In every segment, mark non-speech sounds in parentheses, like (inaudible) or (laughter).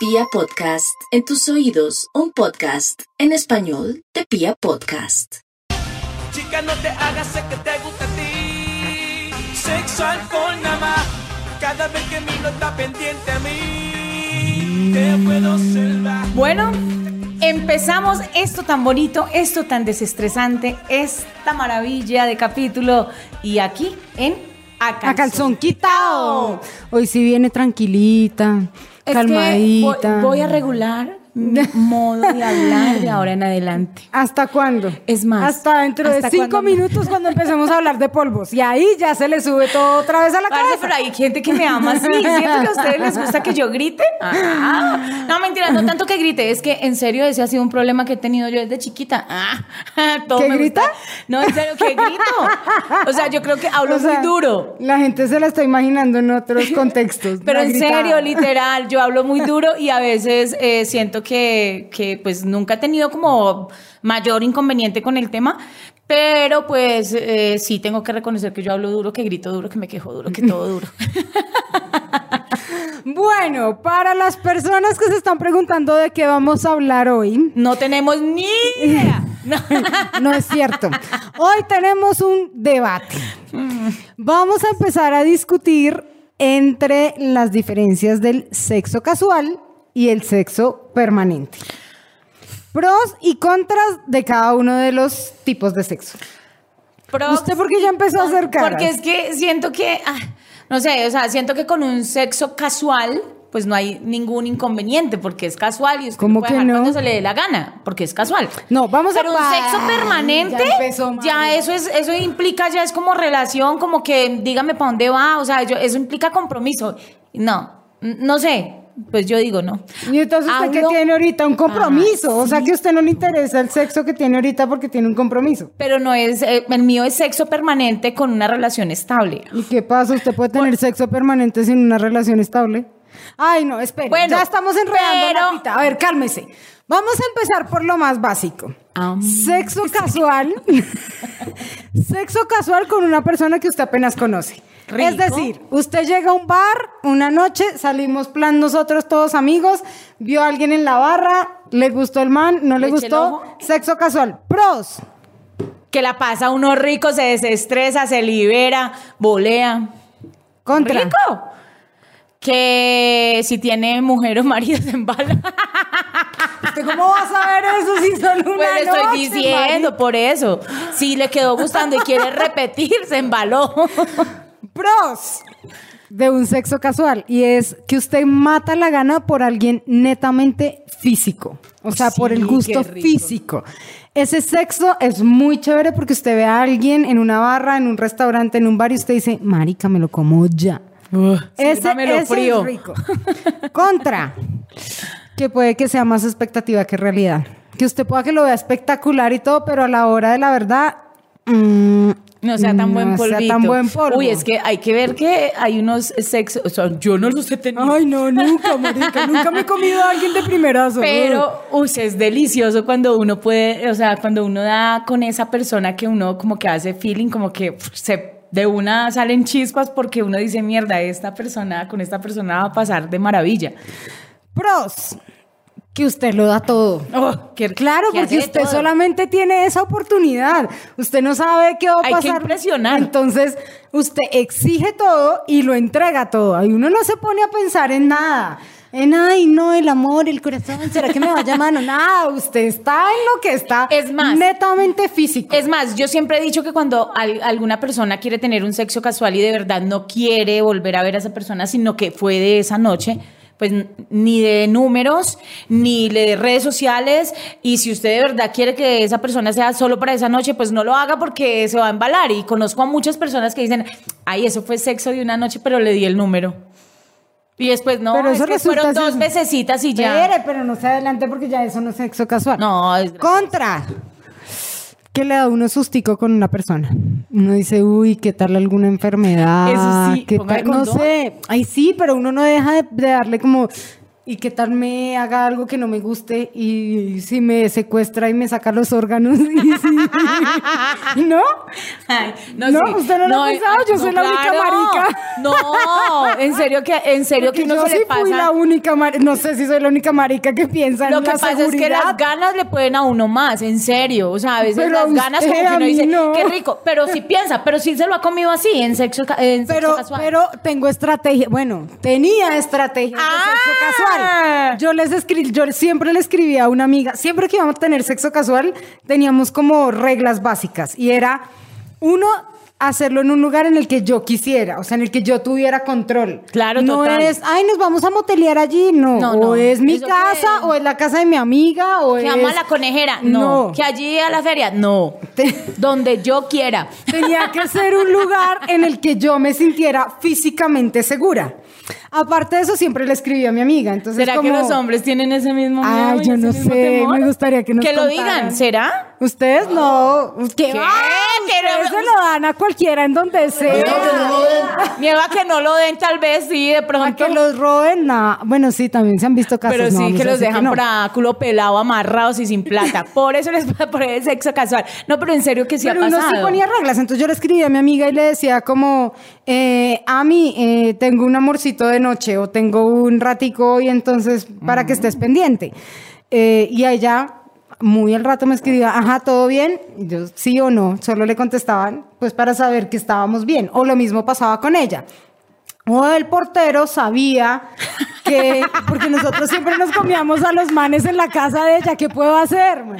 Pia Podcast, en tus oídos, un podcast en español de Pia Podcast. Chica, no te hagas, sé que te gusta a ti. Sexual con nada más. Cada vez que miro está pendiente a mí. Te puedo salvar. Bueno, empezamos esto tan bonito, esto tan desestresante, esta maravilla de capítulo y aquí en A Calzón, A calzón quitado. Hoy sí viene tranquilita, Es que calmadita. voy, voy a regular (laughs) modo de hablar de ahora en adelante. ¿Hasta cuándo? Es más, Hasta dentro ¿hasta de cinco minutos cuando empecemos a hablar de polvos. Y ahí ya se le sube todo otra vez a la Parce, cabeza. pero hay gente que me ama así. ¿Cierto que a ustedes les gusta que yo grite? Ah. No, mentira, no tanto que grite. Es que en serio ese ha sido un problema que he tenido yo desde chiquita. Ah, (laughs) todo ¿Que me grita? gusta. No, en serio, que grito. O sea, yo creo que hablo O sea, muy duro. La gente se la está imaginando en otros contextos. Pero en gritada. serio, literal, yo hablo muy duro y a veces eh, siento que, que pues nunca he tenido como mayor inconveniente con el tema, pero pues eh, sí tengo que reconocer que yo hablo duro, que grito duro, que me quejo duro, que todo duro. (laughs) Bueno, para las personas que se están preguntando de qué vamos a hablar hoy, No tenemos ni idea. (laughs) No. no es cierto. Hoy tenemos un debate. Vamos a empezar a discutir entre las diferencias del sexo casual y el sexo permanente. Pros y contras de cada uno de los tipos de sexo. Pero- ¿Usted por qué ya empezó a hacer caras? Porque es que siento que, ah, no sé, o sea, siento que con un sexo casual, pues no hay ningún inconveniente, porque es casual y usted ¿Cómo lo puede que dejar no? cuando se le dé la gana, porque es casual. No, vamos a Pero un sexo permanente, Ya empezó, ya, Mari. eso es, eso implica, ya es como relación, como que dígame para dónde va, o sea, yo- eso implica compromiso. No, no sé, pues yo digo no. Y entonces usted que tiene ahorita un compromiso, Ah, o sea sí. que a usted no le interesa el sexo que tiene ahorita porque tiene un compromiso. Pero no es, eh, el mío es sexo permanente con una relación estable. ¿Y qué pasa? ¿Usted puede tener sexo permanente sin una relación estable? Ay, no, espere. Bueno, ya estamos enredando pero- la pita. A ver, cálmese. Vamos a empezar por lo más básico. Sexo casual. (laughs) sexo casual con una persona que usted apenas conoce. Rico. Es decir, usted llega a un bar una noche, salimos plan nosotros todos amigos, vio a alguien en la barra, le gustó el man, no le, gustó, sexo casual. Pros. Que la pasa uno rico, se desestresa, se libera, volea. Contra. Rico. Que si tiene mujer o marido se embala. ¿Usted cómo va a saber eso si son una Pues le estoy noche, diciendo, por eso. Si le quedó gustando y quiere repetir, se embaló. Pros de un sexo casual y es que usted mata la gana por alguien netamente físico, o sea, por el gusto físico. Ese sexo es muy chévere porque usted ve a alguien en una barra, en un restaurante, en un bar y usted dice, marica, me lo como ya. Ese, sírvamelo ese frío. es rico. Contra, que puede que sea más expectativa que realidad. Que usted pueda que lo vea espectacular y todo, pero a la hora de la verdad... mm, No sea tan buen no sea polvito. tan buen polvo. Uy, es que hay que ver que hay unos sexos. O sea, yo no los he tenido. Ay, no, nunca, marica. nunca me he comido a alguien de primerazo. Pero, uy, es delicioso cuando uno puede, o sea, cuando uno da con esa persona que uno como que hace feeling, como que se de una salen chispas porque uno dice, mierda, esta persona, con esta persona va a pasar de maravilla. Pros, que usted lo da todo. Oh, qué- Claro, que porque usted todo. solamente tiene esa oportunidad. Usted no sabe qué va a Hay que pasar. impresionar. Entonces, usted exige todo y lo entrega todo. Ahí uno no se pone a pensar en nada. En, ay, no, el amor, el corazón, ¿será que me va a llamar? No, nada, usted está en lo que está Es más, netamente físico. Es más, yo siempre he dicho que cuando al- alguna persona quiere tener un sexo casual y de verdad no quiere volver a ver a esa persona, sino que fue de esa noche, pues ni de números, ni de redes sociales, y si usted de verdad quiere que esa persona sea solo para esa noche, pues no lo haga porque se va a embalar. Y conozco a muchas personas que dicen, ay, eso fue sexo de una noche, pero le di el número. Y después, no, Pero es eso que resulta fueron dos mesecitas y ya. Espere, pero no se adelante porque ya eso no es sexo casual. No, es Contra. Que le da uno sustico con una persona. Uno dice, uy, ¿qué tal alguna enfermedad? Eso sí, ¿Qué tal? No sé. Ay, sí, pero uno no deja de, de darle como ¿Y qué tal me haga algo que no me guste y si me secuestra y me saca los órganos? (laughs) ¿No? No, usted no lo ha pensado, yo soy la única marica. No, en serio que, en serio que Porque uno yo se sí le fui la pasa. única marica, no sé si soy la única marica que piensa en Lo que la pasa seguridad. es que las ganas le pueden a uno más, en serio. O sea, a veces Pero las ganas como que uno dice, no. qué rico. Pero sí piensa, pero sí se lo ha comido así, en sexo, en sexo Pero, casual. pero tengo estrategia, bueno, tenía estrategia de Ah. sexo casual. Yo les escribí, yo siempre le escribí a una amiga, siempre que íbamos a tener sexo casual, teníamos como reglas básicas y era uno hacerlo en un lugar en el que yo quisiera, o sea, en el que yo tuviera control. Claro, no total. es, ay, nos vamos a motelear allí, no, No, o no. es mi Eso casa o es la casa de mi amiga o que es ama la conejera, no. No. Que allí a la feria, no. (laughs) Donde yo quiera. Tenía que ser un lugar en el que yo me sintiera físicamente segura. Aparte de eso, siempre le escribí a mi amiga. Entonces, ¿Será que los hombres tienen ese mismo miedo Ay, yo no sé, temor? me gustaría que nos Que lo contaran. digan, ¿será? Ustedes no. ¿Qué? ¿Qué? va? Pero- Ustedes se lo dan a cualquiera en donde sea. Miedo a que no lo den, tal vez, sí, de A pronto. que los roben, nada. Bueno, sí, también se han visto casos. Pero no sí que a los dejan no. para culo pelado, amarrados y sin plata. (laughs) Por eso les por el sexo casual. No, pero en serio que sí Pero ha uno pasado. sí ponía reglas. Entonces yo le escribí a mi amiga y le decía como, eh, a mí eh, tengo un amorcito de noche o tengo un ratico y entonces para que estés pendiente. Eh, y a ella muy al rato me escribía, ajá, ¿todo bien? Y yo, sí o no. Solo le contestaban, pues para saber que estábamos bien. O lo mismo pasaba con ella. O el portero sabía que, porque nosotros siempre nos comíamos a los manes en la casa de ella, ¿qué puedo hacer? man?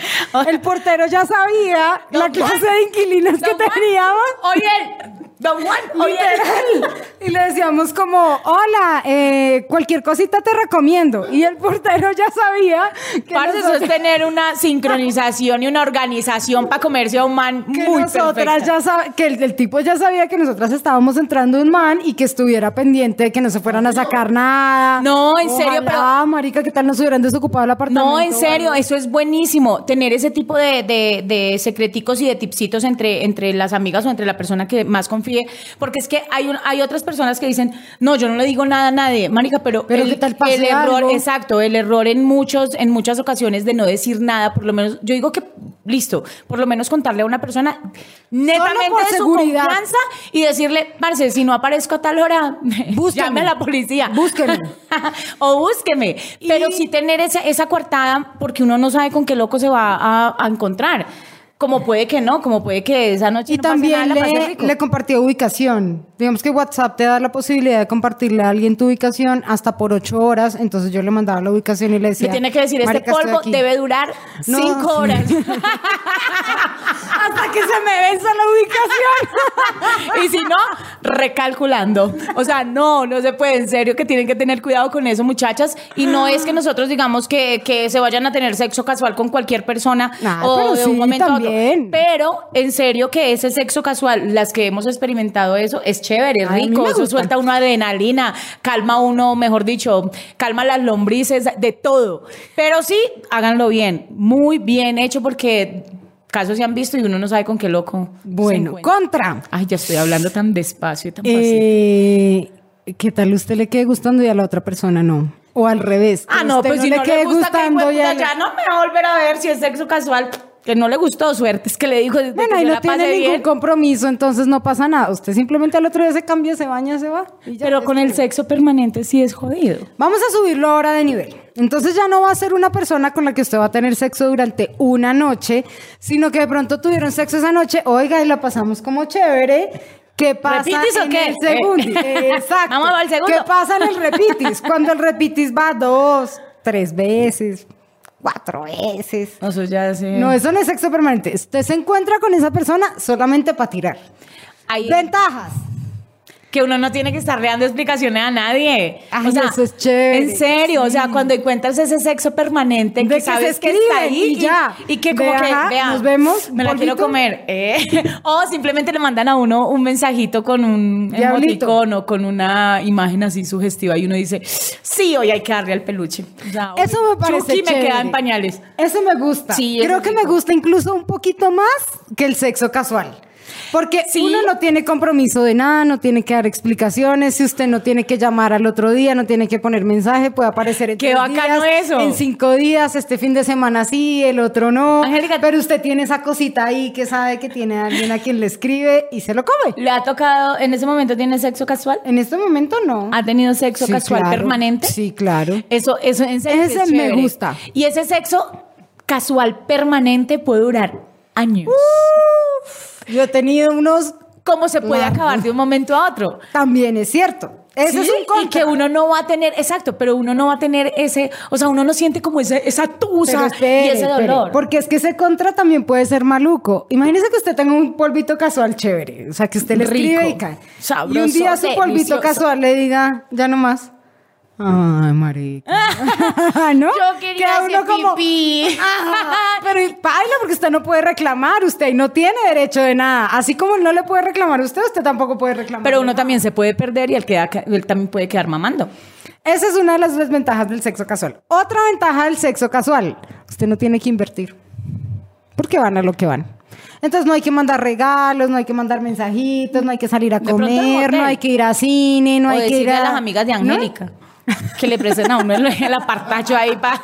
El portero ya sabía la clase Juan. de inquilinos que Juan, teníamos. Oye, Juan, oye. Literal. Y le decíamos como, hola, eh, cualquier cosita te recomiendo. Y el portero ya sabía que Parce, eso nosotros- es tener una sincronización y una organización para comerse a un man que muy nosotras perfecta. ya sab- que el, el tipo ya sabía que nosotras estábamos entrando en un man y que estuviera pendiente de que no se fueran a sacar nada. No, en serio, Ojalá, marica, ¿qué tal nos hubieran desocupado el apartamento? No, en serio, eso es buenísimo. Tener ese tipo de, de- de secreticos y de tipsitos entre, entre las amigas o entre la persona que más confíe. Porque es que hay, un- hay otras personas que dicen, no, yo no le digo nada a nadie, Marica, pero, Pero el, ¿qué tal el error, algo? exacto, el error en muchos, en muchas ocasiones de no decir nada, por lo menos, yo digo que, listo, por lo menos contarle a una persona netamente de su seguridad. confianza y decirle, parce, si no aparezco a tal hora, (laughs) Búsqueme. llame a la policía. Búsqueme. (laughs) o búsqueme. Pero sí tener esa, esa coartada porque uno no sabe con qué loco se va a, a encontrar. Como puede que no, como puede que esa noche Y no pase también nada, le, le compartía ubicación. Digamos que WhatsApp te da la posibilidad de compartirle a alguien tu ubicación hasta por ocho horas. Entonces yo le mandaba la ubicación y le decía. Le tiene que decir, este "Marica, estoy polvo aquí". debe durar No, cinco sí. horas. (laughs) Hasta que se me venza la ubicación. y si no, recalculando. O sea, no, no se puede, en serio que tienen que tener cuidado con eso, muchachas. Y no es que nosotros digamos que, que se vayan a tener sexo casual con cualquier persona Ah, o de sí, un momento a también. Pero en serio que ese sexo casual, las que hemos experimentado eso, es chévere, es Ay, rico, eso suelta uno adrenalina, calma uno, mejor dicho, calma las lombrices, de todo. Pero sí, háganlo bien, muy bien hecho porque casos se han visto y uno no sabe con qué loco. se Bueno, encuentra. contra. Ay, ya estoy hablando tan despacio y tan fácil. Eh, ¿Qué tal usted le quede gustando y a la otra persona no? O al revés. que Ah, no, pues si no le gusta, que hijo de y a puta, la- ya no me va a volver a ver si es sexo casual. Que no le gustó, suerte, es que le dijo Bueno, que ahí no tiene ningún bien. compromiso, entonces no pasa nada. Usted simplemente al otro día se cambia, se baña, se va. y ya. Pero con el sexo permanente sí es jodido. Vamos a subirlo ahora de nivel. Entonces ya no va a ser una persona con la que usted va a tener sexo durante una noche, sino que de pronto tuvieron sexo esa noche, oiga, y la pasamos como chévere. ¿Qué pasa ¿Repitis o en qué? el segundo? (laughs) Exacto. Vamos al segundo. ¿Qué pasa en el repitis? Cuando el repitis va dos, tres veces, cuatro veces. Eso ya sí. No, eso no es sexo permanente. Usted se encuentra con esa persona solamente para tirar. Ahí- Ventajas. Que uno no tiene que estar dando explicaciones a nadie. Ay, o sea, eso es chévere. En serio, o sea, cuando encuentras ese sexo permanente que que sabes se que está ahí y ya. y, que como que ajá, vea, nos vemos, me la quiero comer. (laughs) eh. o simplemente le mandan a uno un mensajito con un Diablito. emoticón o con una imagen así sugestiva y uno dice, sí, hoy hay que darle al peluche. O sea, Eso me parece Chucky me chévere. queda en pañales. Eso me gusta. Sí, Creo que me gusta incluso un poquito más que el sexo casual. Porque Sí. uno no tiene compromiso de nada, no tiene que dar explicaciones, si usted no tiene que llamar al otro día, no tiene que poner mensaje, puede aparecer en Qué tres bacano días, eso. en cinco días, este fin de semana sí, el otro no. Angélica- pero usted tiene esa cosita ahí que sabe que tiene a alguien a quien le escribe y se lo come. ¿Le ha tocado, en ese momento tiene sexo casual? En este momento no. ¿Ha tenido sexo Sí, casual claro. permanente? Sí, claro. Eso, eso en serio. es Ese me gusta. Y ese sexo casual permanente puede durar años. Yo he tenido unos, ¿Cómo se puede acabar de un momento a otro? también es cierto. Sí, es un y contra. que uno no va a tener, exacto, pero uno no va a tener ese, o sea, uno no siente como ese, esa tusa espere, y ese espere, dolor. porque es que ese contra también puede ser maluco. Imagínese que usted tenga un polvito casual chévere, o sea, que usted le escribe Rico, y cae. sabroso, y un día su polvito casual le diga, ya no más. Ay, marica. (laughs) ¿No? Yo quería Queda hacer pipí. Ajá, (laughs) pero baila porque usted no puede reclamar, usted no tiene derecho de nada. Así como él no le puede reclamar a usted, usted tampoco puede reclamar. Pero uno nada. también se puede perder y él, queda, él también puede quedar mamando. Esa es una de las desventajas del sexo casual. Otra ventaja del sexo casual, usted no tiene que invertir. Porque van a lo que van. Entonces no hay que mandar regalos, no hay que mandar mensajitos, no hay que salir a comer, no hay que ir a cine, no o hay que ir a... a las amigas de ¿No? Que le presten a uno el, apartacho ahí para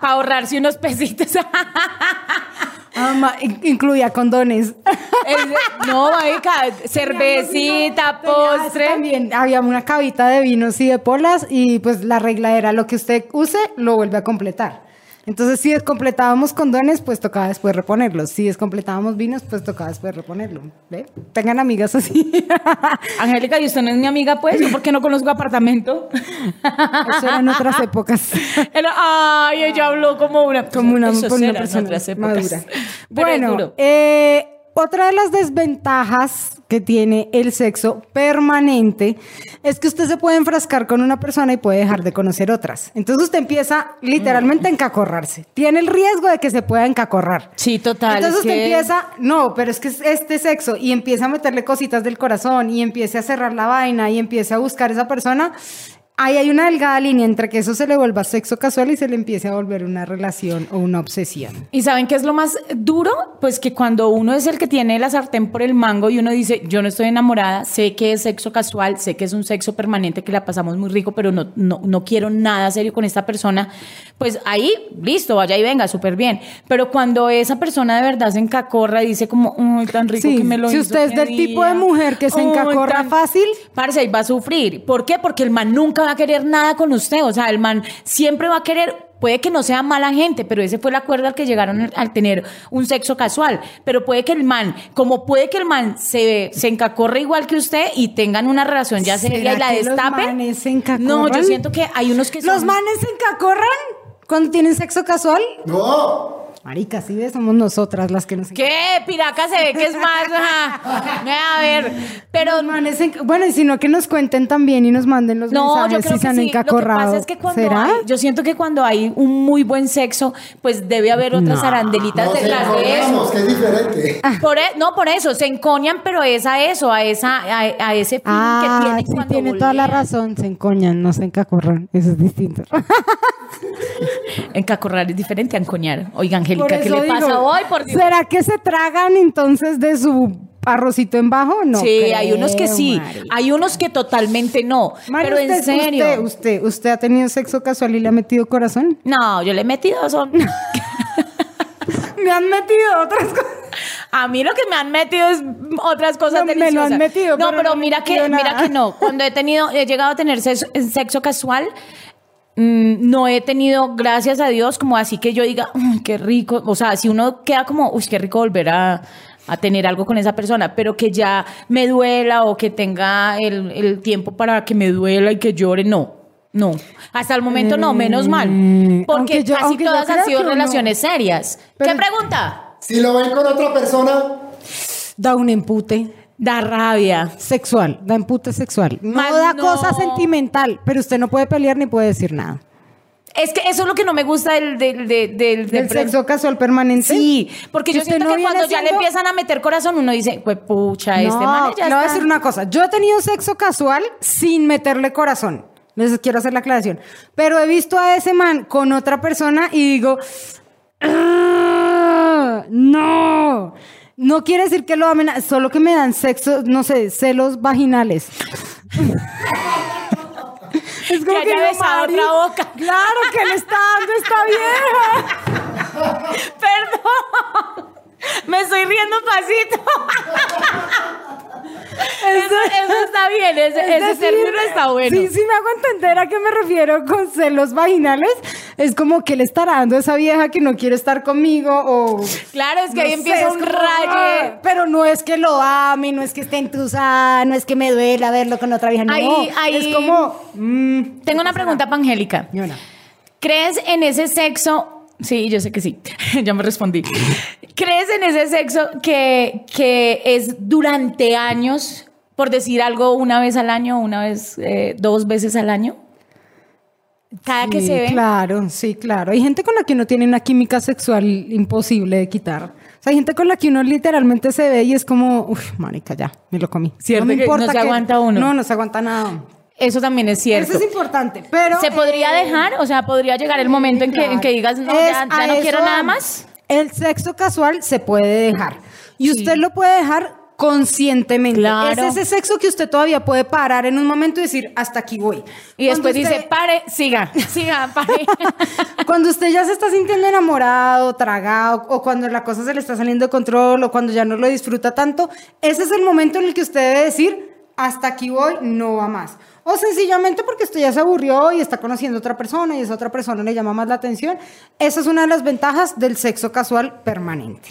ahorrarse unos pesitos. Ah, incluía condones. El- no, marica, (laughs) cervecita, postre. También había una cabita de vinos y de polas y pues la regla era lo que usted use lo vuelve a completar. Entonces si descompletábamos condones pues tocaba después reponerlos. Si descompletábamos vinos pues tocaba después reponerlo. ¿Ve? Tengan amigas así. (laughs) Angélica, ¿y usted no es mi amiga, pues? ¿Yo por qué no conozco apartamento? Eso eran otras épocas. (laughs) Era- ay, ella habló como una, Como una, Eso una persona otras épocas. madura. Pero Bueno, eh, otra de las desventajas que tiene el sexo permanente es que usted se puede enfrascar con una persona y puede dejar de conocer otras. Entonces usted empieza literalmente a encacorrarse. Tiene el riesgo de que se pueda encacorrar. Sí, total. Entonces es usted que- empieza, no, pero es que es este sexo y empieza a meterle cositas del corazón y empiece a cerrar la vaina y empiece a buscar esa persona. Ahí hay una delgada línea entre que eso se le vuelva sexo casual y se le empiece a volver una relación o una obsesión. ¿Y saben qué es lo más duro? Pues que cuando uno es el que tiene la sartén por el mango y uno dice, yo no estoy enamorada, sé que es sexo casual, sé que es un sexo permanente, que la pasamos muy rico, pero no, no, no quiero nada serio con esta persona, pues ahí, listo, vaya y venga, súper bien. Pero cuando esa persona de verdad se encacorra y dice como, uy, tan rico Sí, que me lo si hizo usted es del tipo de mujer que se encacorra tan- fácil. Parce, ahí va a sufrir. ¿Por qué? Porque el man nunca va a querer nada con usted. O sea, el man siempre va a querer, puede que no sea mala gente, pero ese fue el acuerdo al que llegaron al- tener un sexo casual. Pero puede que el man, como puede que el man se, se encacorre igual que usted y tengan una relación ya seria ¿Será y la los destapen. manes se encacorran? No, yo siento que hay unos que son... ¿Los manes se encacorran cuando tienen sexo casual? No, Marica, sí ves, somos nosotras las que nos ¿Qué? Piraca se ve que es más... (laughs) A ver, pero... Se enca- Bueno, y si no, que nos cuenten también y nos manden los No, mensajes yo creo si se que han sí. Lo que encacorrado. pasa es que cuando ¿Será? hay, yo siento que cuando hay un muy buen sexo, pues debe haber otras arandelitas no se detrás de eso. que es diferente. Por e- no, por eso, se encoñan, pero es a eso, a esa, a, a ese fin Ah, que tiene sí, cuando tiene toda la razón. Se encoñan, no se encacorran. Eso es distinto. (laughs) Encacorrar es diferente a encoñar. Oiga, Por Angélica, ¿qué le digo, pasa hoy? Por Dios. ¿Será que se tragan entonces de su arrocito en bajo? No. sí, creo, hay unos que sí, hay unos que totalmente no. Pero en serio. Usted, usted, ¿Usted ha tenido sexo casual y le ha metido corazón? No, yo le he metido son. (laughs) Me han metido otras cosas. A mí lo que me han metido es otras cosas No, me lo deliciosas. han metido, no, pero pero no me mira que, mira que no. Cuando he tenido, he llegado a tener sexo, sexo casual, no he tenido, gracias a Dios, como así que yo diga, "Uy, qué rico. O sea, si uno queda como, uy, qué rico volver a, a tener algo con esa persona, pero que ya me duela o que tenga el, el tiempo para que me duela y que llore, no. No, hasta el momento no, menos mal. Mm, Porque yo- casi todas han sido relaciones serias. Pero- ¿Qué pregunta? Si lo ven con otra persona, Da un empute Da rabia. sexual, da empute sexual. No Mas da no. cosa sentimental, pero usted no puede pelear ni puede decir nada. Es que eso es lo que no me gusta del, del, del, del- ¿Del sexo casual permanente? Sí, porque Que yo siento no que cuando ya le empiezan a meter corazón, uno dice, pues pucha, este no, man ya le voy a está". decir una cosa. Yo he tenido sexo casual sin meterle corazón. Les quiero hacer la aclaración. Pero he visto a ese man con otra persona y digo, "Ah, no. No quiere decir que lo amen, solo que me dan sexo, no sé, celos vaginales. (laughs) es Que haya no, besado otra boca. Claro que le está dando esta vieja. (laughs) Perdón. Me estoy riendo pasito. (laughs) Eso, eso está bien, ese, Es ese decir, término está bueno. Sí, sí me hago entender a qué me refiero con celos vaginales. Es como que le estará dando a esa vieja que no quiere estar conmigo o... Claro, es que no ahí empieza un como, raye. ah, Pero no es que lo ame, no es que esté entusada, no es que me duela verlo con otra vieja. No, Ahí- ahí- es como... mm, Tengo una pregunta para Angélica. ¿Crees en ese sexo? Sí, yo sé que sí. (laughs) ya me respondí. ¿Crees en ese sexo que, que es durante años, por decir algo, una vez al año, una vez, eh, dos veces al año? Cada que Sí, se ve. Claro, sí, claro. Hay gente con la que uno tiene una química sexual imposible de quitar. O sea, hay gente con la que uno literalmente se ve y es como, uff, marica, ya, me lo comí. Cierto me que no se aguanta uno. No, no se aguanta nada. Eso también es cierto. Eso es importante, pero... ¿Se podría eh, dejar? O sea, ¿podría llegar el momento en que, en que digas, no, Es- ya, ya no quiero nada más? El sexo casual se puede dejar. Y Sí. usted lo puede dejar conscientemente. Claro. Es ese sexo que usted todavía puede parar en un momento y decir, hasta aquí voy. Y después dice, pare, siga, (laughs) siga, pare. (laughs) Cuando usted ya se está sintiendo enamorado, tragado, o cuando la cosa se le está saliendo de control, o cuando ya no lo disfruta tanto, ese es el momento en el que usted debe decir, hasta aquí voy, no va más. O sencillamente porque usted ya se aburrió y está conociendo a otra persona y esa otra persona le llama más la atención. Esa es una de las ventajas del sexo casual permanente.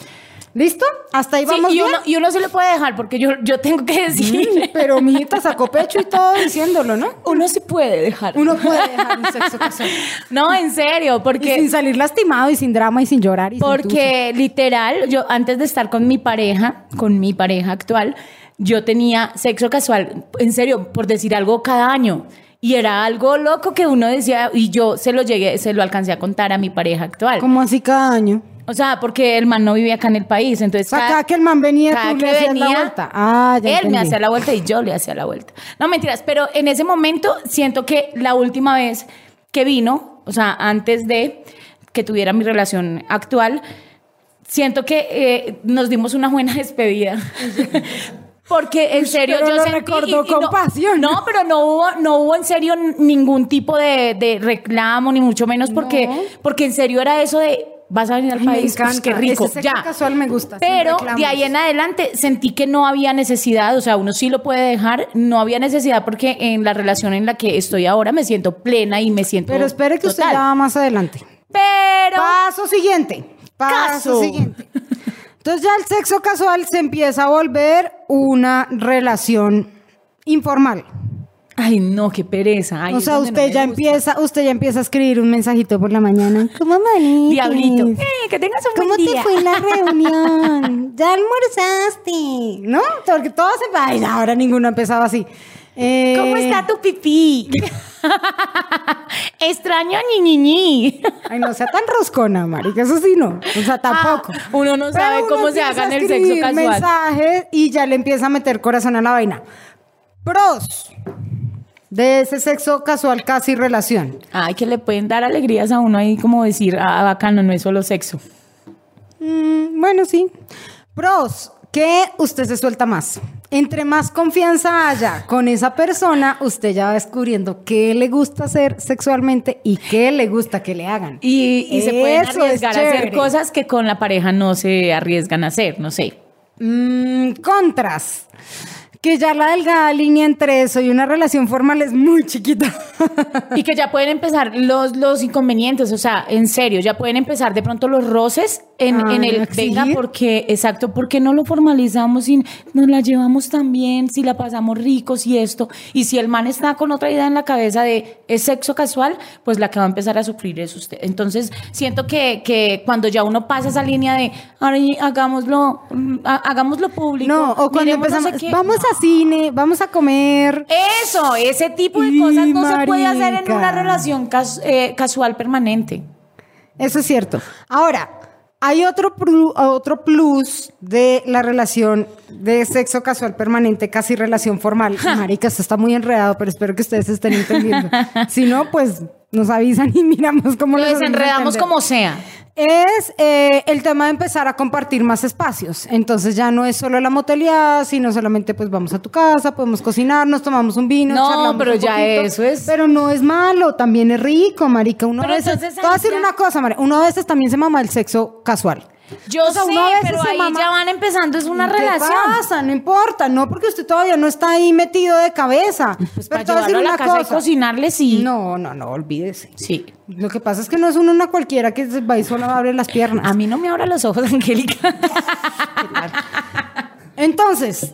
¿Listo? Hasta ahí Sí, vamos y, bien. uno, y uno se le puede dejar, porque yo, yo tengo que decir, Mm, Pero mi hijita sacó pecho y todo (laughs) diciéndolo, ¿no? uno se puede dejar. Uno puede dejar un sexo casual. (laughs) No, en serio, Y porque... sin salir lastimado y sin drama y sin llorar. Y sin Porque literal, yo antes de estar con mi pareja, con mi pareja actual, yo tenía sexo casual, en serio, por decir algo, cada año. Y era algo loco que uno decía, y yo se lo llegué, se lo alcancé a contar a mi pareja actual. Como así cada año. O sea, porque el man no vivía acá en el país, entonces O sea, cada que el man venía, cada tú que le hacías venía, la vuelta. Ah, ya él entendí. me hacía la vuelta y yo le hacía la vuelta. No, mentiras, pero en ese momento siento que la última vez que vino, o sea, antes de que tuviera mi relación actual, siento que eh, nos dimos una buena (laughs) despedida. Porque en serio pero yo lo sentí recordó con no, pasión. No, pero no hubo, no hubo en serio ningún tipo de, de reclamo, ni mucho menos porque, No. porque en serio era eso de vas a venir al Ay, me país, pues, qué rico, ya. casual me gusta, Pero de ahí en adelante sentí que no había necesidad, o sea, uno sí lo puede dejar, no había necesidad porque en la relación en la que estoy ahora me siento plena y me siento Pero espere que usted ya va más adelante. Pero Paso siguiente. Paso Caso. siguiente. (laughs) Entonces ya el sexo casual se empieza a volver una relación informal. Ay, no, qué pereza. Ay, o sea, no usted ya empieza, usted ya empieza a escribir un mensajito por la mañana. ¿Cómo amanece? Diablito. Eh, que tengas un ¿Cómo buen te día. fue la (laughs) reunión? ¿Ya almorzaste? ¿No? Porque todos se... Ay, ahora ninguno empezaba así. Eh, ¿Cómo está tu pipí? (laughs) Extraño a ni ni ni. Ay, no sea tan roscona, marica, eso sí no. O sea, tampoco. Ah, uno no Pero sabe uno cómo se empieza haga en a el sexo casual. mensajes y ya le empieza a meter corazón a la vaina. Pros de ese sexo casual casi relación. Ay, que le pueden dar alegrías a uno ahí, como decir, ah, bacano, no es solo sexo. Mm, bueno, sí. Pros, que usted se suelta más. Entre más confianza haya con esa persona, usted ya va descubriendo qué le gusta hacer sexualmente y qué le gusta que le hagan. Y, y se pueden arriesgar a hacer cosas que con la pareja no se arriesgan a hacer, no sé. Mm, contras. Que ya la delgada línea entre eso y una relación formal es muy chiquita. (laughs) Y que ya pueden empezar los, los inconvenientes, o sea, en serio, ya pueden empezar de pronto los roces en, Ah, en el ¿exigir? venga, porque, exacto, porque no lo formalizamos y nos la llevamos tan bien, si la pasamos ricos y esto. Y si el man está con otra idea en la cabeza de es sexo casual, pues la que va a empezar a sufrir es usted. Entonces, siento que, que cuando ya uno pasa esa línea de "Ay, hagámoslo, mm, ha- hagámoslo público. No, o cuando no sé empezamos, qué". vamos No. a cine, vamos a comer. Eso, ese tipo de cosas no se puede hacer en una relación cas- eh, casual permanente. Eso es cierto. Ahora, hay otro, otro plus de la relación de sexo casual permanente, casi relación formal. Marica, esto está muy enredado, pero espero que ustedes estén entendiendo. (laughs) si no, pues nos avisan y miramos cómo Lo desenredamos como sea. Es eh, el tema de empezar a compartir más espacios. Entonces ya no es solo la motelidad, sino solamente pues vamos a tu casa, podemos cocinar, nos tomamos un vino, No, charlamos pero un ya poquito. eso es- Pero no es malo, también es rico, marica. Uno Pero a veces, entonces te voy a decir una cosa, marica. Uno a veces también se mama el sexo casual. Yo O sea, sé, pero ahí mama- ya van empezando, es una ¿Qué relación. pasa? No importa, no porque usted todavía no está ahí metido de cabeza. Pues Pero para llevarlo a la casa y cosa. cocinarle, sí. No, no, no, olvídese. Sí. Lo que pasa es que no es uno una cualquiera que se va y solo abre las piernas. A mí no me abra los ojos, (laughs) Angélica. Entonces,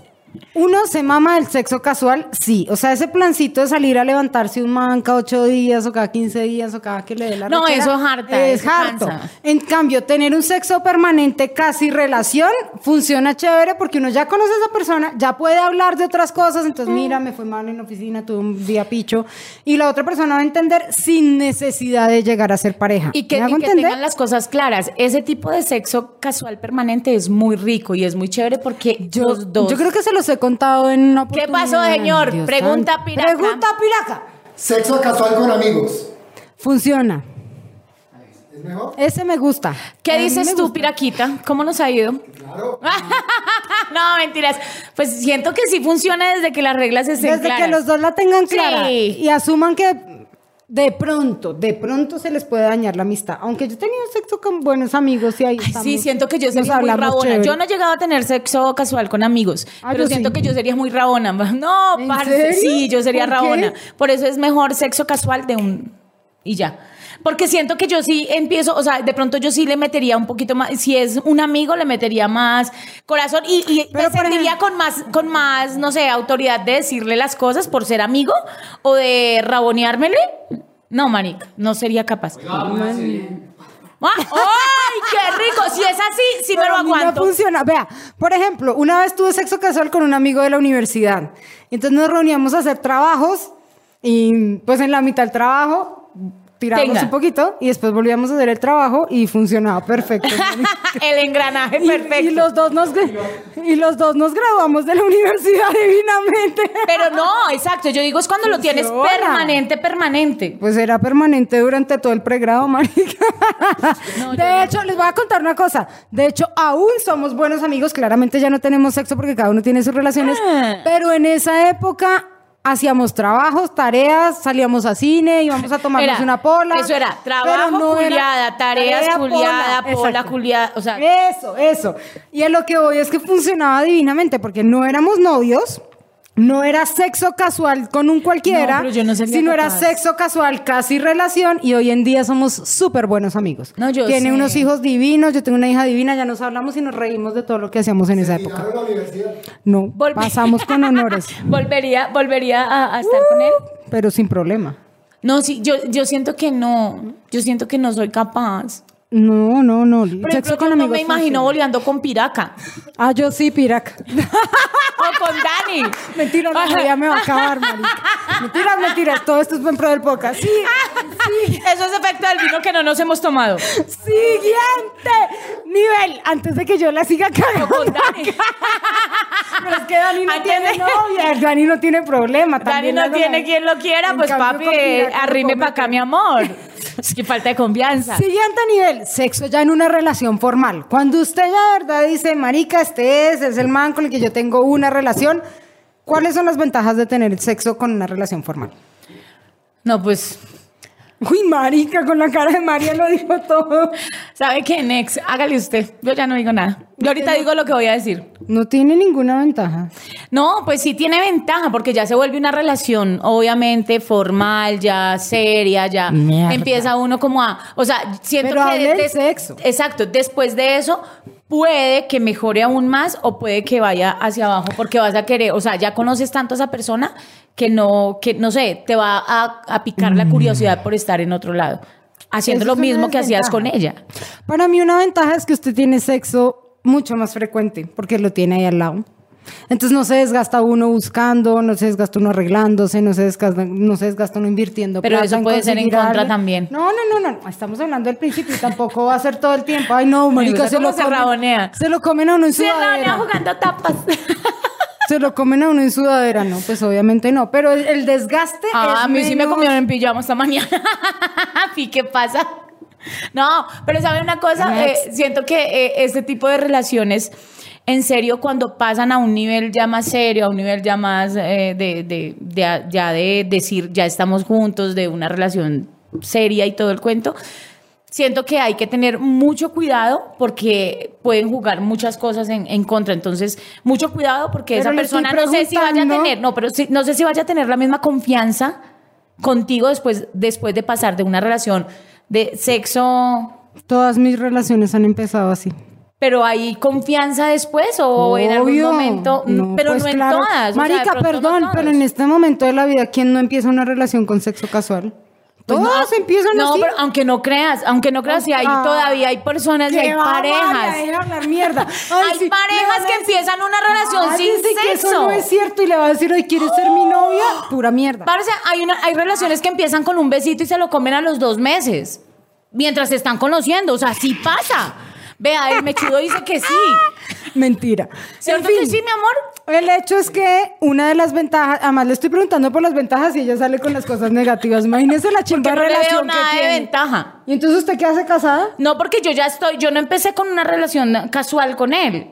uno se mama del sexo casual, sí. O sea, ese plancito de salir a levantarse un man cada ocho días o cada 15 días o cada que le dé la No, rechera, eso es harta, Es harto. cansa. En cambio, tener un sexo permanente, casi relación, funciona chévere porque uno ya conoce a esa persona, ya puede hablar de otras cosas. Entonces, Mm. mira, me fue mal en la oficina, tuve un día picho. Y la otra persona va a entender sin necesidad de llegar a ser pareja. Y que, ¿Me y que tengan las cosas claras. Ese tipo de sexo casual permanente es muy rico y es muy chévere porque Yo, los dos. yo creo que se los he contado en una ¿Qué pasó, señor? Dios Pregunta santo. piraca. Pregunta piraca. Sexo casual con amigos. Funciona. ¿Es mejor? Ese me gusta. ¿Qué dices tú, gusta. Piraquita? ¿Cómo nos ha ido? Claro. (laughs) no, mentiras. Pues siento que sí funciona desde que las reglas estén Desde claras. que los dos la tengan Sí. clara y asuman que de pronto, de pronto se les puede dañar la amistad. Aunque yo he tenido sexo con buenos amigos y ahí Ay, estamos, sí, siento que yo sería muy rabona. chévere. Yo no he llegado a tener sexo casual con amigos, Ah, pero siento sí. que yo sería muy rabona. (laughs) No, ¿En parce, sí, yo sería ¿Por qué? rabona. Por eso es mejor sexo casual de un y ya. Porque siento que yo sí empiezo, o sea, de pronto yo sí le metería un poquito más, si es un amigo le metería más corazón y, y me sentiría ejemplo- con más, con más, no sé, autoridad de decirle las cosas por ser amigo o de raboneármele. No, marica, no sería capaz. ¡Ah! ¡Ay, qué rico! Si es así, sí me Pero lo a mí aguanto. No funciona. Vea, por ejemplo, una vez tuve sexo casual con un amigo de la universidad. Entonces nos reuníamos a hacer trabajos y pues en la mitad del trabajo tirábamos un poquito y después volvíamos a hacer el trabajo y funcionaba perfecto. (laughs) El engranaje Y- perfecto. Y, los dos nos y los dos nos graduamos de la universidad (laughs) divinamente. Pero no, exacto. Yo digo es cuando lo tienes permanente, permanente. Pues era permanente durante todo el pregrado, marica. (laughs) No, de no. hecho, les voy a contar una cosa. De hecho, aún somos buenos amigos. Claramente ya no tenemos sexo porque cada uno tiene sus relaciones. Ah. Pero en esa época hacíamos trabajos, tareas, salíamos a cine, íbamos a tomarnos Era- una pola. Eso era trabajo, no era- culiada, tareas, tarea, culiada, pola, Exacto. culiada. O sea, Eso, eso. Y a lo que voy es que funcionaba divinamente porque no éramos novios. No era sexo casual con un cualquiera, No, pero yo no sería sino era sexo casual casi relación y hoy en día somos súper buenos amigos. No, yo Tiene sé. unos hijos divinos, yo tengo una hija divina, ya nos hablamos y nos reímos de todo lo que hacíamos en esa época. La universidad. No, pasamos con (laughs) honores, volvería, volvería a, a estar con él. pero sin problema. No, sí, yo, yo siento que no. Yo siento que no soy capaz. No, no, no. Por sexo con yo no amigos me imagino boleando con Piraca. Ah, yo sí, Pirac. O con Dani. Mentira, no, ya me va a acabar, marica. Mentiras, mentiras. Todo esto es buen pro del podcast. Sí, sí. Eso es efecto del vino que no nos hemos tomado. Siguiente nivel. Antes de que yo la siga cagando. con Dani. Pero es que Dani no Antes tiene de- novia. Dani no tiene problema. Dani no tiene quien lo quiera, En pues papi, Piraca arrime para acá, mi amor. (laughs) Es que falta de confianza. Siguiente nivel, sexo ya en una relación formal. Cuando usted ya de verdad dice, marica, este es, es el man con el que yo tengo una relación, ¿cuáles son las ventajas de tener sexo con una relación formal? No, pues, Uy, marica, con la cara de María lo dijo todo. ¿sabe qué, Nex? Hágale usted. Yo ya no digo nada. Yo ahorita digo lo que voy a decir. No tiene ninguna ventaja. No, pues sí tiene ventaja, porque ya se vuelve una relación, obviamente, formal, ya seria, ya Mierda. empieza uno como a. O sea, siento Pero que. hable del des- sexo. Exacto. Después de eso, puede que mejore aún más o puede que vaya hacia abajo, porque vas a querer. O sea, ya conoces tanto a esa persona que no, que no sé, te va a, a picar la curiosidad por estar en otro lado, haciendo Eso lo mismo que hacías con ella. Para mí una ventaja es que usted tiene sexo mucho más frecuente porque lo tiene ahí al lado. Entonces no se desgasta uno buscando, no se desgasta uno arreglándose, no se desgasta, no se desgasta uno invirtiendo. Pero plata eso en puede ser en contra algo. también. No, no, no, no, estamos hablando del principio y tampoco va a ser todo el tiempo. Ay, no, marica, se lo se comen- rabonea. Se lo comen a uno en Se sudadera. jugando tapas. (laughs) Se lo comen a uno en sudadera, no, pues obviamente no. Pero el, el desgaste Ah, es a mí sí me comieron en pijama esta mañana. (laughs) ¿Y qué pasa? No, pero sabe una cosa. Eh, siento que eh, este tipo de relaciones, en serio, cuando pasan a un nivel ya más serio, a un nivel ya más eh, de, de- de- ya de decir, ya estamos juntos, de una relación seria y todo el cuento, siento que hay que tener mucho cuidado porque pueden jugar muchas cosas en, en contra. Entonces, mucho cuidado porque Pero esa persona no sé si vaya a tener, no, pero sí- no sé si vaya a tener la misma confianza contigo después, después de pasar de una relación de sexo, Todas mis relaciones han empezado así. pero hay confianza después o en algún momento, pero pues no en claro. todas. o sea, de Marica, no perdón, todas. pero en este momento de la vida, ¿quién no empieza una relación con sexo casual? Pues no, empiezan no, así. pero aunque no creas, aunque no creas, si hay Ah. todavía hay personas y ¿Qué hay parejas. De hablar mierda. Hay sí, parejas a que decir- empiezan una relación sin Cállese que Eso sexo. no es cierto y le va a decir, hoy ¿quieres ser mi novia? (gasps) Pura mierda. Parce, hay, una, hay relaciones que empiezan con un besito y se lo comen a los dos meses. Mientras se están conociendo. O sea, sí pasa. Vea, el mechudo dice que sí. (laughs) Mentira. ¿Cierto En fin, que sí, mi amor? El hecho es que una de las ventajas, además le estoy preguntando por las ventajas y ella sale con las cosas negativas. Imagínese la (laughs) Que chimba no le veo relación que nada de tiene. ventaja. ¿Y entonces usted qué hace casada? No, porque yo ya estoy, yo no empecé con una relación casual con él.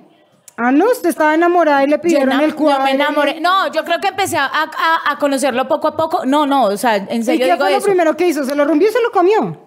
Ah, no, usted estaba enamorada y le Yo, pidieron na- el yo cuadro. me enamoré. No, yo creo que empecé a, a- a conocerlo poco a poco. No, no, o sea, en ¿Y serio qué digo fue lo eso. primero que hizo? ¿Se lo rompió y se lo comió?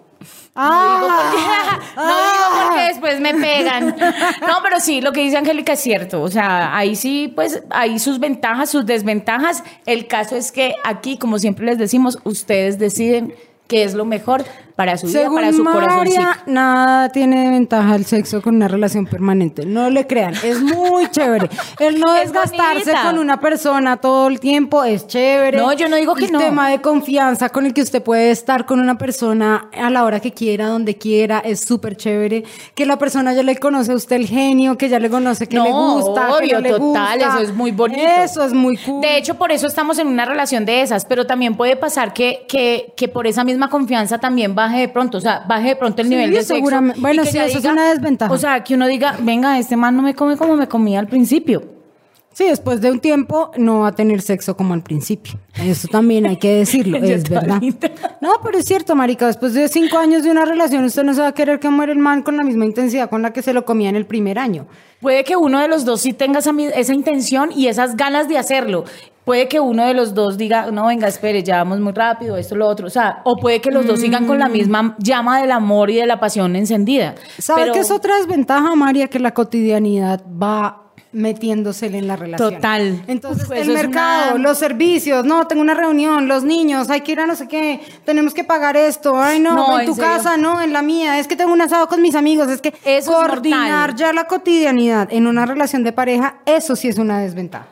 Ah, no digo porque (laughs) después me pegan. No, pero sí, lo que dice Angélica es cierto. O sea, ahí sí, pues, hay sus ventajas, sus desventajas. El caso es que aquí, como siempre les decimos, ustedes deciden qué es lo mejor para su vida, Según para su corazoncito. María, nada tiene ventaja el sexo con una relación permanente. No le crean, es muy (laughs) chévere. El no Es desgastarse bonita. con una persona todo el tiempo es chévere. No, yo no digo que el no. tema de confianza con el que usted puede estar con una persona a la hora que quiera, donde quiera, es súper chévere. Que la persona ya le conoce a usted el genio, que ya le conoce que No, le gusta, que obvio, no le total, gusta. eso es muy bonito. Eso es muy cool. De hecho, por eso estamos en una relación de esas, pero también puede pasar que, que, que por esa misma confianza también baje de pronto, o sea, baje de pronto el Sí, nivel de sexo. Bueno, sí, eso es una desventaja. O sea, que uno diga, venga, este man no me come como me comía al principio. Sí, después de un tiempo no va a tener sexo como al principio. Eso también hay que decirlo, (laughs) es verdad. No, pero es cierto, marica. Después de cinco años de una relación, usted no se va a querer que muera el man con la misma intensidad con la que se lo comía en el primer año. Puede que uno de los dos sí tenga esa intención y esas ganas de hacerlo. Puede que uno de los dos diga, no, venga, espere, ya vamos muy rápido, esto, lo otro. O sea, o puede que los dos sigan con la misma llama del amor y de la pasión encendida. ¿Sabe Pero- qué es otra desventaja, María? Que la cotidianidad va metiéndosele en la relación. Total. Entonces, el mercado, una- los servicios, no, tengo una reunión, los niños, hay que ir a no sé qué, tenemos que pagar esto, ay no, No, en tu casa, no, en la mía, es que tengo un asado con mis amigos, es que Eso coordinar ya la cotidianidad en una relación de pareja, eso sí es una desventaja.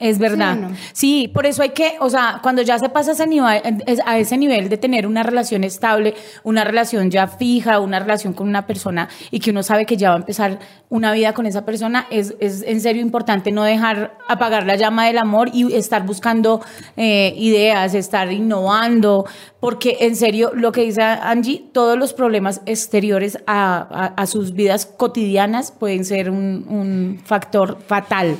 Es verdad. ¿Sí o no? Sí, por eso hay que, o sea, cuando ya se pasa a ese, nivel, a ese nivel de tener una relación estable, una relación ya fija, una relación con una persona y que uno sabe que ya va a empezar una vida con esa persona, es, es en serio importante no dejar apagar la llama del amor y estar buscando eh, ideas, estar innovando, porque en serio, lo que dice Angie, todos los problemas exteriores a, a- a sus vidas cotidianas pueden ser un, un factor fatal.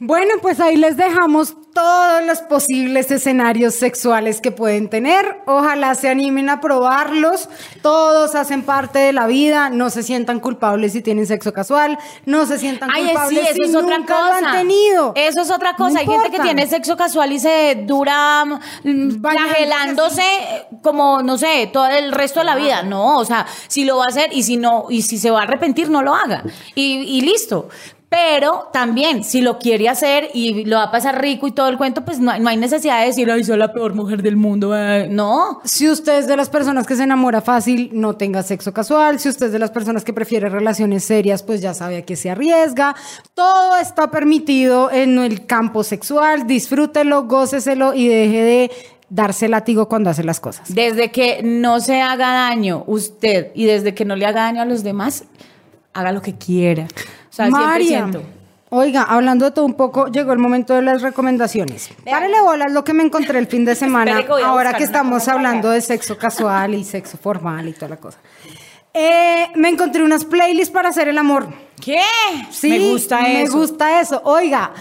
Bueno, pues ahí les dejamos todos los posibles escenarios sexuales que pueden tener. Ojalá se animen a probarlos. Todos hacen parte de la vida. No se sientan culpables si tienen sexo casual. No se sientan Ay, sí, culpables eso si es otra cosa. lo han tenido. Eso es otra cosa. No Hay gente que tiene sexo casual y se dura mm, flagelándose como, no sé, todo el resto de la vida. No, o sea, si lo va a hacer y si no, y si se va a arrepentir, no lo haga. Y, y listo. Pero también, si lo quiere hacer y lo va a pasar rico y todo el cuento, pues no, hay- no hay necesidad de decir, ay, soy la peor mujer del mundo. eh". No. Si usted es de las personas que se enamora fácil, no tenga sexo casual. Si usted es de las personas que prefiere relaciones serias, pues ya sabe a qué se arriesga. Todo está permitido en el campo sexual. Disfrútelo, góceselo y deje de darse látigo cuando hace las cosas. Desde que no se haga daño usted y desde que no le haga daño a los demás, haga lo que quiera. Sea, María, 100%. Oiga, hablando de todo un poco, llegó el momento de las recomendaciones. Párele bolas lo que me encontré el fin de (laughs) semana, que ahora que estamos hablando de sexo casual y sexo formal y toda la cosa. Eh, me encontré unas playlists para hacer el amor. ¿Qué? Sí, me gusta me eso. gusta eso. Oiga,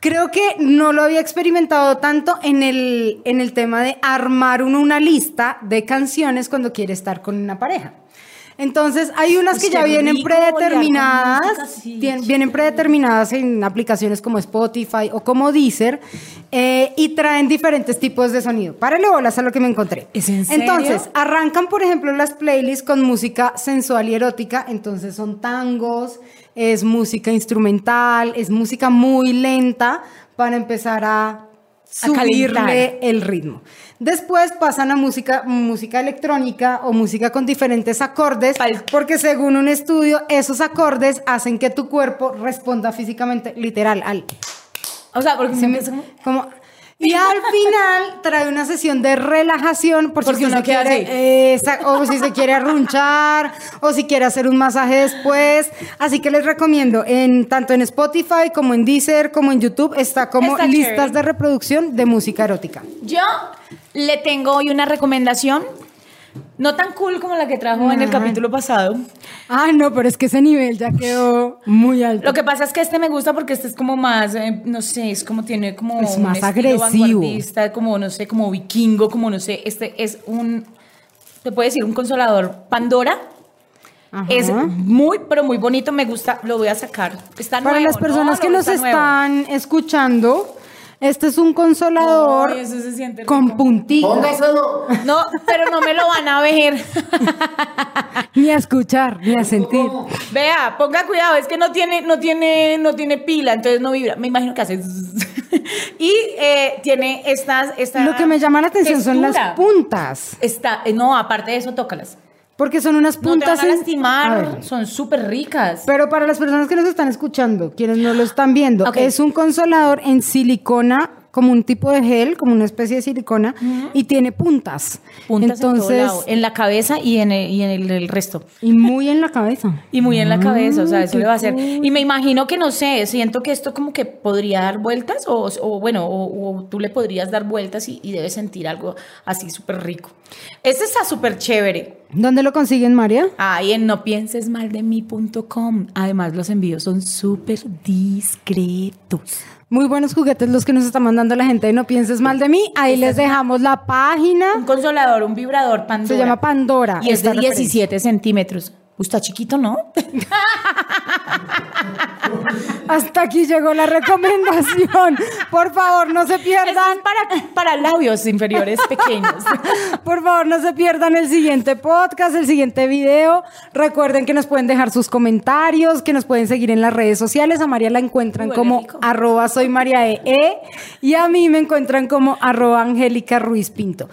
creo que no lo había experimentado tanto en el, en el tema de armar uno una lista de canciones cuando quiere estar con una pareja. Entonces, hay unas Pues que ya vienen rico predeterminadas, música vienen predeterminadas en aplicaciones como Spotify o como Deezer, eh, y traen diferentes tipos de sonido. Párale bolas a lo que me encontré. ¿Es en serio? Entonces, arrancan, por ejemplo, las playlists con música sensual y erótica, entonces son tangos, es música instrumental, es música muy lenta para empezar a subirle el ritmo. Después pasan a música, música electrónica o música con diferentes acordes, porque según un estudio, esos acordes hacen que tu cuerpo responda físicamente, literal, al O sea, porque se me... como- y al final trae una sesión de relajación por si Porque uno quiere, o si se quiere arrunchar, o si quiere hacer un masaje después. Así que les recomiendo, en, tanto en Spotify como en Deezer, como en YouTube, está como Está listas chévere. de reproducción de música erótica. Yo le tengo hoy una recomendación, no tan cool como la que trajo en el capítulo pasado. Ah, no, pero es que ese nivel ya quedó muy alto. Lo que pasa es que este me gusta porque este es como más, eh, no sé, es como tiene como Es un más estilo agresivo. vanguardista, como no sé, como vikingo, como no sé, este es un, te puede decir un consolador Pandora. Ajá. Es muy, pero muy bonito, me gusta, lo voy a sacar. Está Para nuevo, las personas ¿no? que nos nuevo. están escuchando, este es un consolador Ay, eso se siente con rico. puntitas. Póngaselo. No, pero no me lo van a ver. (laughs) Ni a escuchar, ni a sentir. Vea, ponga cuidado, es que no tiene, no tiene, no tiene pila, entonces no vibra. Me imagino que hace. (laughs) y eh, tiene estas, esta Lo que me llama la atención son las puntas. Está, eh, no, aparte de eso, tócalas. Porque son unas No te puntas. van a en- A lastimar, son súper ricas. Pero para las personas que nos están escuchando, quienes no lo están viendo, es un consolador en silicona, como un tipo de gel, como una especie de silicona, y tiene puntas. Puntas en todo Entonces, lado, en la cabeza y en el, y en el, el resto. y muy en la cabeza. Y muy en la cabeza, o sea, eso le va a hacer. Y me imagino que, no sé, siento que esto como que podría dar vueltas, o, o bueno, o, o tú le podrías dar vueltas y, y debes sentir algo así súper rico. Este está súper chévere. ¿Dónde lo consiguen, María? Ahí en no pienses mal de mí.com. Además, los envíos son súper discretos. Muy buenos juguetes los que nos está mandando la gente de No Pienses Mal de Mí. Ahí les dejamos la página. Un consolador, un vibrador Pandora. Se llama Pandora. Y es de esta referencia. 17 centímetros. Está chiquito, ¿no? (laughs) Hasta aquí llegó la recomendación. Por favor, no se pierdan. es para, para labios inferiores pequeños. (laughs) Por favor, no se pierdan el siguiente podcast, el siguiente video. Recuerden que nos pueden dejar sus comentarios, que nos pueden seguir en las redes sociales. A María la encuentran Huele como rico. arroba soy María E. E, y a mí me encuentran como arroba Angélica Ruiz Pinto.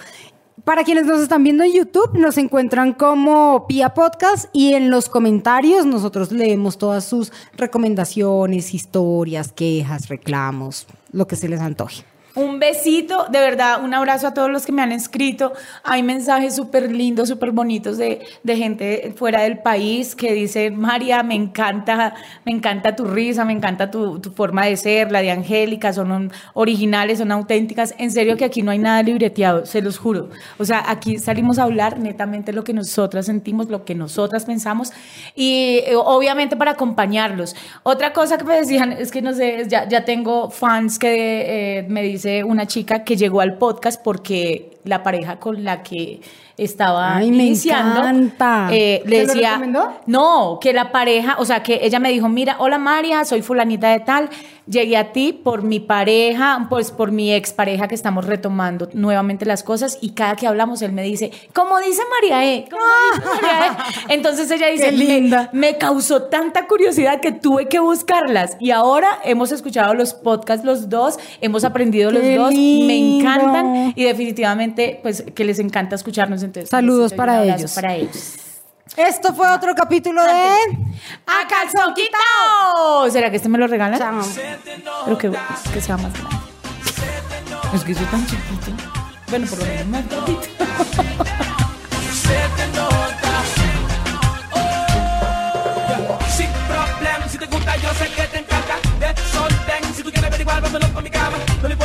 Para quienes nos están viendo en YouTube, nos encuentran como Pia Podcast y en los comentarios nosotros leemos todas sus recomendaciones, historias, quejas, reclamos, lo que se les antoje. Un besito, de verdad, un abrazo a todos los que me han escrito. Hay mensajes súper lindos, súper bonitos de, de gente fuera del país que dice, María, me encanta, me encanta tu risa, me encanta tu, tu forma de ser, la de Angélica, son originales, son auténticas. En serio que aquí no hay nada libreteado, se los juro. O sea, aquí salimos a hablar netamente lo que nosotras sentimos, lo que nosotras pensamos y eh, obviamente para acompañarlos. Otra cosa que me decían es que no sé, ya, ya tengo fans que eh, me una chica que llegó al podcast porque la pareja con la que estaba Ay, me iniciando encanta. eh, le ¿Te lo decía recomendó? no, que la pareja, o sea, que ella me dijo, mira, hola María, soy fulanita de tal, llegué a ti por mi pareja, pues por mi expareja que estamos retomando nuevamente las cosas y cada que hablamos él me dice, como dice María E, como dice María E. (laughs) Entonces ella dice, Qué linda. Me, me causó tanta curiosidad que tuve que buscarlas y ahora hemos escuchado los podcasts los dos, hemos aprendido los dos, me encantan y definitivamente gente pues que les encanta escucharnos. Entonces, saludos para ellos. para ellos. Esto fue otro capítulo de A Calzón Quitado. ¿Será que este me lo regalan? Chao. Pero que, que sea más grande. Es que soy tan chiquito. Bueno, por lo menos más chiquito. (laughs) Sin problema, si te gusta, yo sé que te encanta. De sol, ten, si tú quieres ver igual, vámonos por mi cama. No le